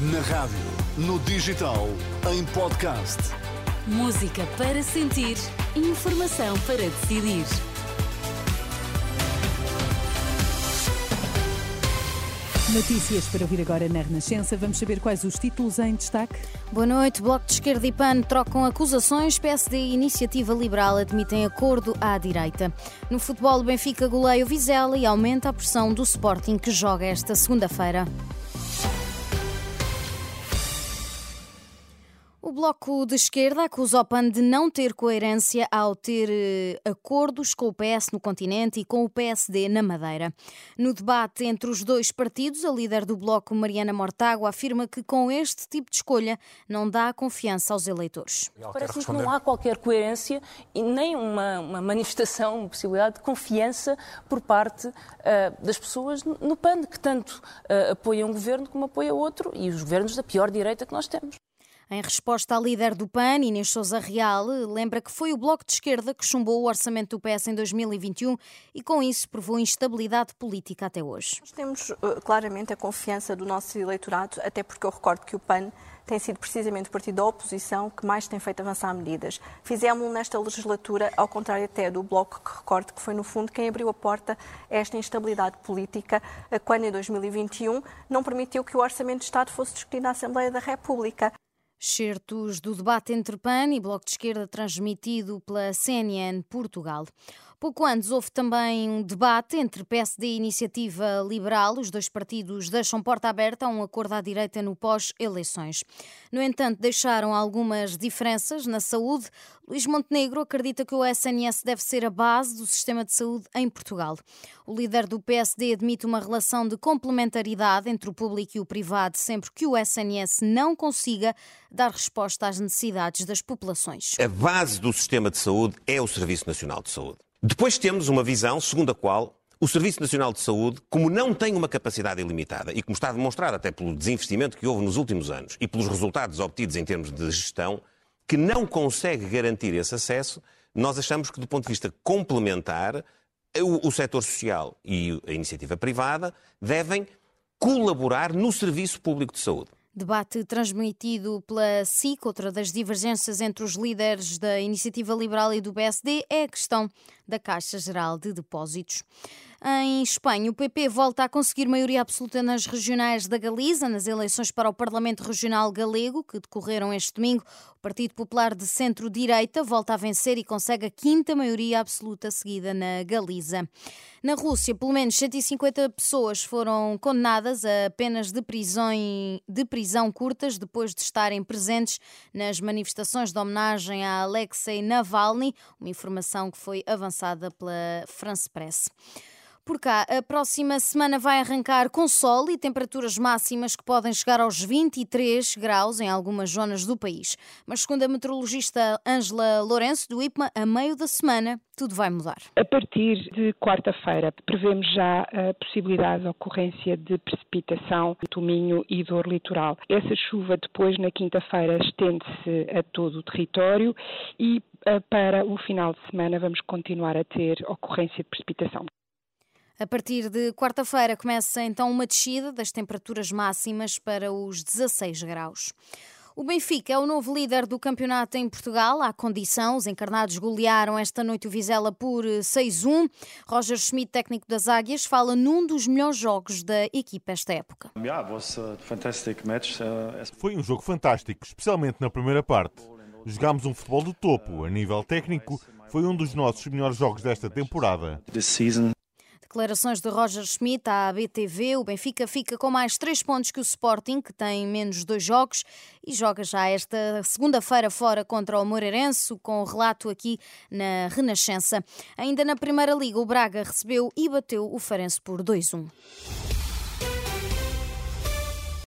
Na rádio, no digital, em podcast. Música para sentir, informação para decidir. Notícias para ouvir agora na Renascença. Vamos saber quais os títulos em destaque. Boa noite. Bloco de Esquerda e PAN trocam acusações. PSD e Iniciativa Liberal admitem acordo à direita. No futebol, o Benfica goleia o Vizela e aumenta a pressão do Sporting que joga esta segunda-feira. O Bloco de Esquerda acusa o PAN de não ter coerência ao ter eh, acordos com o PS no continente e com o PSD na Madeira. No debate entre os dois partidos, a líder do Bloco, Mariana Mortágua, afirma que com este tipo de escolha não dá confiança aos eleitores. Parece-me que não há qualquer coerência e nem uma, uma manifestação, uma possibilidade de confiança por parte uh, das pessoas no PAN, que tanto uh, apoiam um governo como apoia outro e os governos da pior direita que nós temos. Em resposta à líder do PAN, Inês Souza Real, lembra que foi o Bloco de Esquerda que chumbou o orçamento do PS em 2021 e com isso provou instabilidade política até hoje. Nós temos uh, claramente a confiança do nosso eleitorado, até porque eu recordo que o PAN tem sido precisamente o partido da oposição que mais tem feito avançar medidas. Fizemos nesta legislatura, ao contrário até do Bloco, que recordo que foi, no fundo, quem abriu a porta a esta instabilidade política, uh, quando em 2021 não permitiu que o Orçamento de Estado fosse discutido na Assembleia da República. Certos do debate entre PAN e Bloco de Esquerda transmitido pela CNN Portugal. Pouco antes houve também um debate entre PSD e Iniciativa Liberal. Os dois partidos deixam porta aberta a um acordo à direita no pós-eleições. No entanto, deixaram algumas diferenças na saúde. Luís Montenegro acredita que o SNS deve ser a base do sistema de saúde em Portugal. O líder do PSD admite uma relação de complementaridade entre o público e o privado, sempre que o SNS não consiga dar resposta às necessidades das populações. A base do sistema de saúde é o Serviço Nacional de Saúde. Depois temos uma visão segundo a qual o Serviço Nacional de Saúde, como não tem uma capacidade ilimitada e como está demonstrado até pelo desinvestimento que houve nos últimos anos e pelos resultados obtidos em termos de gestão, que não consegue garantir esse acesso, nós achamos que, do ponto de vista complementar, o, o setor social e a iniciativa privada devem colaborar no serviço público de saúde. Debate transmitido pela SIC, outra das divergências entre os líderes da Iniciativa Liberal e do PSD é a questão da Caixa Geral de Depósitos. Em Espanha, o PP volta a conseguir maioria absoluta nas regionais da Galiza, nas eleições para o Parlamento Regional Galego, que decorreram este domingo. O Partido Popular de Centro-Direita volta a vencer e consegue a quinta maioria absoluta seguida na Galiza. Na Rússia, pelo menos 150 pessoas foram condenadas a penas de prisão, de prisão curtas depois de estarem presentes nas manifestações de homenagem a Alexei Navalny, uma informação que foi avançada pela France Press. Por cá, a próxima semana vai arrancar com sol e temperaturas máximas que podem chegar aos 23 graus em algumas zonas do país. Mas, segundo a meteorologista Ângela Lourenço, do IPMA, a meio da semana tudo vai mudar. A partir de quarta-feira, prevemos já a possibilidade de ocorrência de precipitação do Minho e do litoral. Essa chuva, depois, na quinta-feira, estende-se a todo o território e eh, para o final de semana vamos continuar a ter ocorrência de precipitação. A partir de quarta-feira começa então uma descida das temperaturas máximas para os 16 graus. O Benfica é o novo líder do campeonato em Portugal. À condição, os encarnados golearam esta noite o Vizela por 6-1. Roger Schmidt, técnico das Águias, fala num dos melhores jogos da equipa esta época. Foi um jogo fantástico, especialmente na primeira parte. Jogámos um futebol do topo. A nível técnico, foi um dos nossos melhores jogos desta temporada. Declarações de Roger Schmidt à BTV. O Benfica fica com mais três pontos que o Sporting, que tem menos dois jogos, e joga já esta segunda-feira fora contra o Moreirense, com o relato aqui na Renascença. Ainda na Primeira Liga, o Braga recebeu e bateu o Farense por 2-1.